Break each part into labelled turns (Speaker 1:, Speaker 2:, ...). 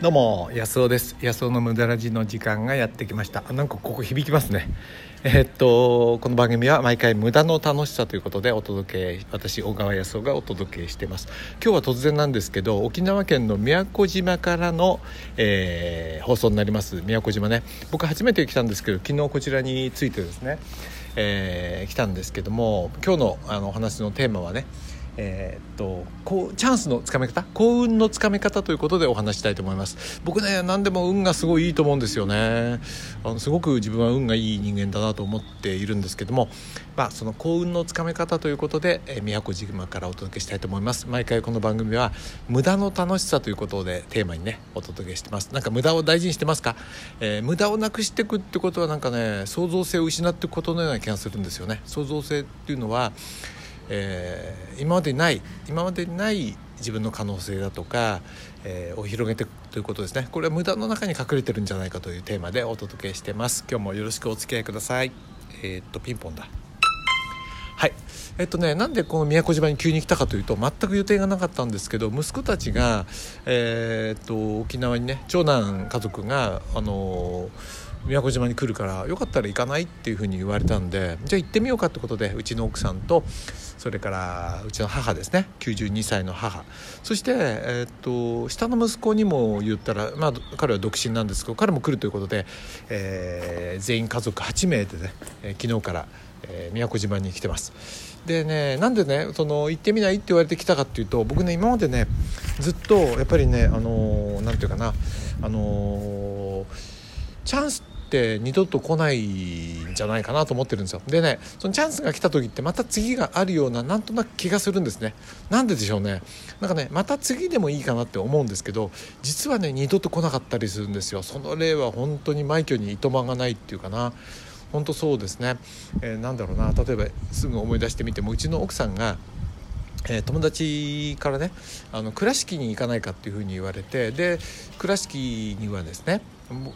Speaker 1: どうも安尾です。安尾の無駄ラジの時間がやってきました。なんかここ響きますね。えー、っとこの番組は毎回無駄の楽しさということでお届け私小川康夫がお届けしています。今日は突然なんですけど沖縄県の宮古島からの、えー、放送になります。宮古島ね。僕初めて来たんですけど昨日こちらについてですね、えー、来たんですけども今日のあのお話のテーマはねえー、っとこうチャンスのつかめ方？幸運のつかめ方ということでお話したいと思います。僕ね何でも運がすごいいいと思うんですよね。あのすごく自分は運がいい人間だなと思っているんですけども、まあ、その幸運のつかめ方ということで、えー、宮古島からお届けしたいと思います。毎回この番組は無駄の楽しさということでテーマにねお届けしてます。なんか無駄を大事にしてますか、えー、無駄をなくしていくってことはなんかね創造性を失っていくことのような気がするんですよね。創造性っていうのはえー、今までない今までない自分の可能性だとか、えー、を広げていくということですね。これは無駄の中に隠れてるんじゃないかというテーマでお届けしてます。今日もよろしくお付き合いください。えー、っとピンポンだ。はい。えっとねなんでこの宮古島に急に来たかというと全く予定がなかったんですけど息子たちが、えー、っと沖縄にね長男家族があのー宮古島に来るからよかったら行かないっていうふうに言われたんでじゃあ行ってみようかってことでうちの奥さんとそれからうちの母ですね92歳の母。そして、えー、っと下の息子にも言ったら、まあ、彼は独身なんですけど彼も来るということで、えー、全員家族8名でね、えー、昨日から、えー、宮古島に来てます。でねなんでねその行ってみないって言われてきたかっていうと僕ね今までねずっとやっぱりねあのー、て言うかなあのー、チャンスって二度と来ないんじゃないかなと思ってるんですよ。でねそのチャンスが来た時ってまた次があるようななんとなく気がするんですね。なんででしょうね。なんかねまた次でもいいかなって思うんですけど実はね二度と来なかったりするんですよ。その例は本当に枚挙にいとまがないっていうかな。本当そうですね、えー、なんだろうな。例えばすぐ思い出してみてもうちの奥さんがえ、友達からねあの倉敷に行かないかっていうふうに言われてで倉敷にはですね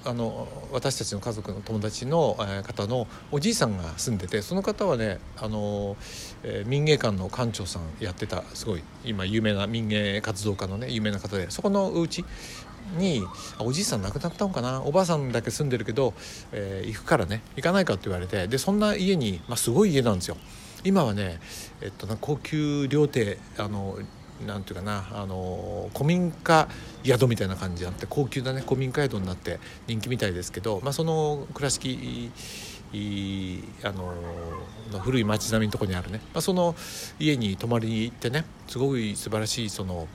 Speaker 1: あの私たちの家族の友達の方のおじいさんが住んでてその方はねあの、え、民芸館の館長さんやってたすごい今有名な民芸活動家のね有名な方でそこのうちにおじいさん亡くなったのかな？おばあさんだけ住んでるけど、えー、行くからね行かないかって言われてでそんな家に、まあ、すごい家なんですよ。今はね、えっと、高級料亭あのなんていうかなあの古民家宿みたいな感じになって高級なね古民家宿になって人気みたいですけど、まあ、その倉敷あの古い町並みのとこにあるね、まあ、その家に泊まりに行ってねすごい素晴らしいその。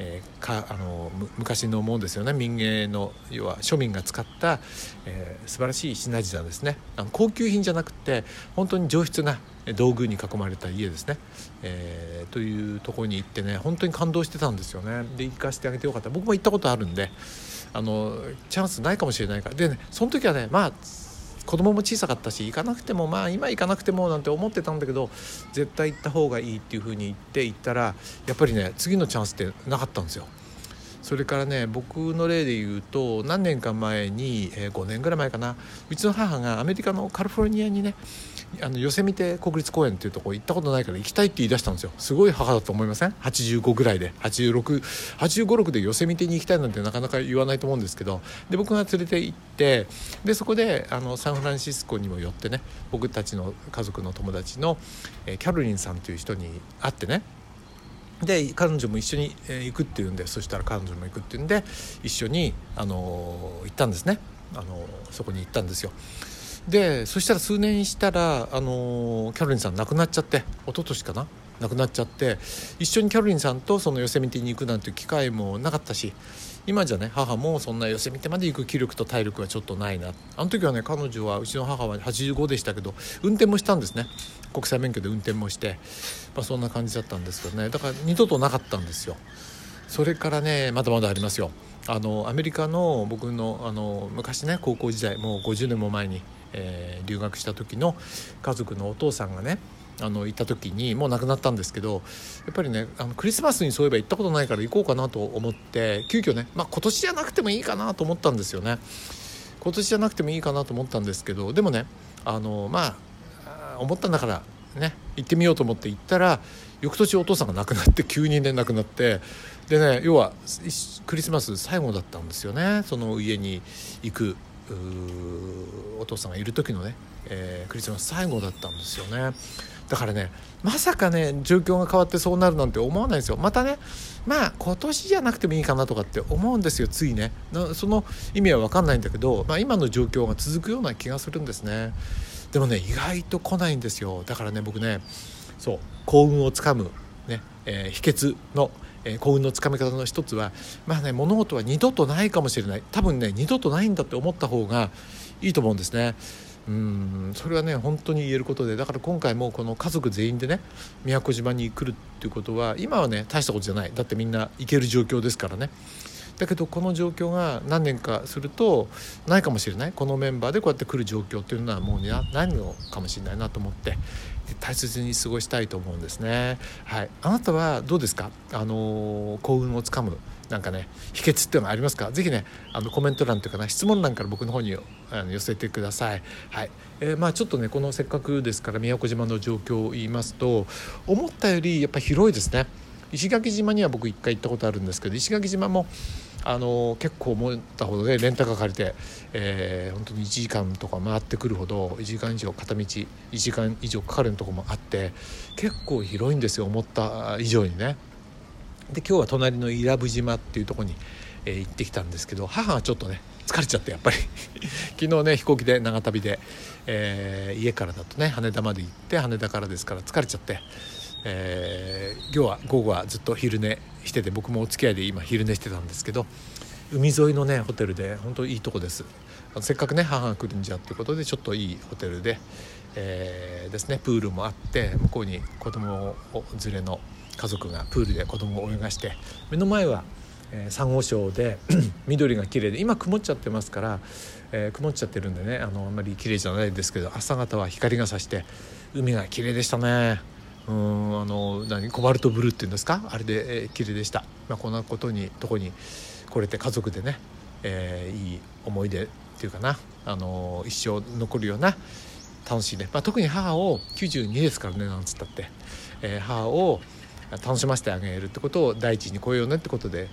Speaker 1: えー、かあの昔のものですよね。民芸の要は庶民が使った、えー、素晴らしい品々ですね。あの高級品じゃなくて本当に上質な道具に囲まれた家ですね、えー、というところに行ってね本当に感動してたんですよね。で行かせてあげてよかった。僕も行ったことあるんであのチャンスないかもしれないから。でねその時はねまあ子供も小さかったし行かなくてもまあ今行かなくてもなんて思ってたんだけど絶対行った方がいいっていうふうに言って行ったらやっぱりね次のチャンスってなかったんですよ。それからね僕の例で言うと何年か前に、えー、5年ぐらい前かなうちの母がアメリカのカリフォルニアにねあのヨセミテ国立公園っていうとこ行ったことないから行きたいって言い出したんですよ。すごい母だと思いません？85ぐらいで。868586でヨセミテに行きたいなんてなかなか言わないと思うんですけど。で僕が連れて行ってでそこであのサンフランシスコにも寄ってね。僕たちの家族の友達の、え、キャロリンさんという人に会ってね。で彼女も一緒に行くっていうんでそしたら彼女も行くっていうんで一緒に、あの行ったんですね、あのそこに行ったんですよ。でそしたら数年したら、あのキャロリンさん亡くなっちゃって一昨年かな？亡くなっちゃって一緒にキャロリンさんとそのヨセミテに行くなんていう機会もなかったし今じゃね母もそんな寄せ見てまで行く気力と体力はちょっとないな。あの時はね彼女はうちの母は85でしたけど運転もしたんですね。国際免許で運転もして、まあ、そんな感じだったんですけどね。だから二度となかったんですよ。それからねまだまだありますよ。あのアメリカの僕のあの昔ね高校時代もう50年も前に、えー、留学した時の家族のお父さんがねあの行った時にもう亡くなったんですけどやっぱりねあのクリスマスにそういえば行ったことないから行こうかなと思って急遽ね、まあ、今年じゃなくてもいいかなと思ったんですよね。今年じゃなくてもいいかなと思ったんですけどでもねあのまあ思ったんだからね行ってみようと思って行ったら翌年お父さんが亡くなって急にね亡くなってでね要はクリスマス最後だったんですよね。その家に行くお父さんがいる時のね、えー、クリスマス最後だったんですよね。だからねまさかね状況が変わってそうなるなんて思わないですよ。またねまあ今年じゃなくてもいいかなとかって思うんですよついね。その意味は分かんないんだけど、まあ、今の状況が続くような気がするんですね。でもね意外と来ないんですよ。だからね僕ねそう幸運をつかむ、ねえー、秘訣のえー、幸運のつかみ方の一つはまあね物事は二度とないかもしれない。多分ね二度とないんだって思った方がいいと思うんですね。うんそれはね本当に言えることでだから今回もこの家族全員でね宮古島に来るっていうことは今はね大したことじゃない。だってみんな行ける状況ですからね。だけどこの状況が何年かするとないかもしれないこのメンバーでこうやって来る状況っていうのはもうないのかもしれないなと思って大切に過ごしたいと思うんですね。はい、あなたはどうですか？あの幸運をつかむなんかね秘訣っていうのはありますか？ぜひねあのコメント欄というかな質問欄から僕の方にあの寄せてください。はいえー、まあ、ちょっとねこのせっかくですから宮古島の状況を言いますと思ったよりやっぱ広いですね。石垣島には僕1回行ったことあるんですけど石垣島もあの結構思ったほどでレンタカー借りて、えー、本当に1時間とか回ってくるほど1時間以上片道1時間以上かかるとこもあって結構広いんですよ思った以上にね。で今日は隣の伊良部島っていうとこに、えー、行ってきたんですけど母はちょっとね疲れちゃってやっぱり 昨日ね飛行機で長旅で、えー、家からだとね羽田まで行って羽田からですから疲れちゃって。えー、今日は午後はずっと昼寝してて僕もお付き合いで今昼寝してたんですけど海沿いのねホテルで本当いいとこですせっかくね母が来るんじゃっていうことでちょっといいホテルで、えー、ですねプールもあって向こうに子供を連れの家族がプールで子供を泳がして目の前はえー、サンゴ礁で 緑が綺麗で今曇っちゃってますから、えー、曇っちゃってるんでねあのあんまり綺麗じゃないですけど朝方は光がさして海が綺麗でしたね。うんあの何コバルトブルーっていうんですか？あれで、えー、綺麗でした、まあ、こんなことにとこに来れて家族でね、えー、いい思い出っていうかな、あの一生残るような楽しいね、まあ、特に母を92ですからねなんつったって、えー、母を楽しませてあげるってことを第一に来ようねってことで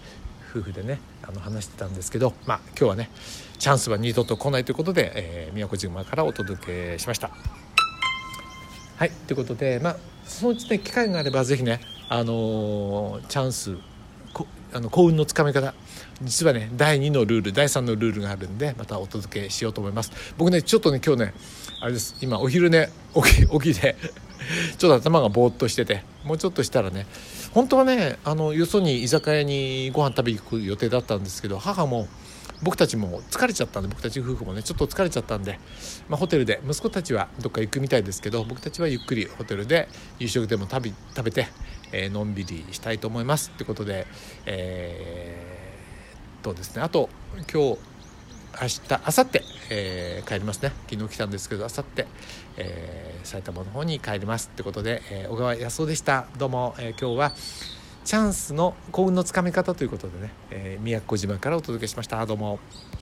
Speaker 1: 夫婦でねあの話してたんですけど、まあ、今日はねチャンスは二度と来ないということで、えー、宮古島からお届けしました。はいということでまあそのうちね機会があれば是非ねあのー、チャンスあの幸運のつかみ方実はね第2のルール第3のルールがあるんでまたお届けしようと思います僕ねちょっとね今日ねあれです今お昼寝起き起きでちょっと頭がぼーっとしててもうちょっとしたらね本当はねあのよそに居酒屋にご飯食べに行く予定だったんですけど母も僕たちも疲れちゃったんで僕たち夫婦もねちょっと疲れちゃったんで、まあ、ホテルで息子たちはどっか行くみたいですけど僕たちはゆっくりホテルで夕食でも食べ食べて、えー、のんびりしたいと思いますってことでえー、っとですねあと今日明日明後日、えー、帰りますね。昨日来たんですけど明後日、えー、埼玉の方に帰りますってことで、えー、小川康夫でした。どうも、えー、今日はチャンスの幸運のつかみ方ということでね、えー、宮古島からお届けしました。どうも。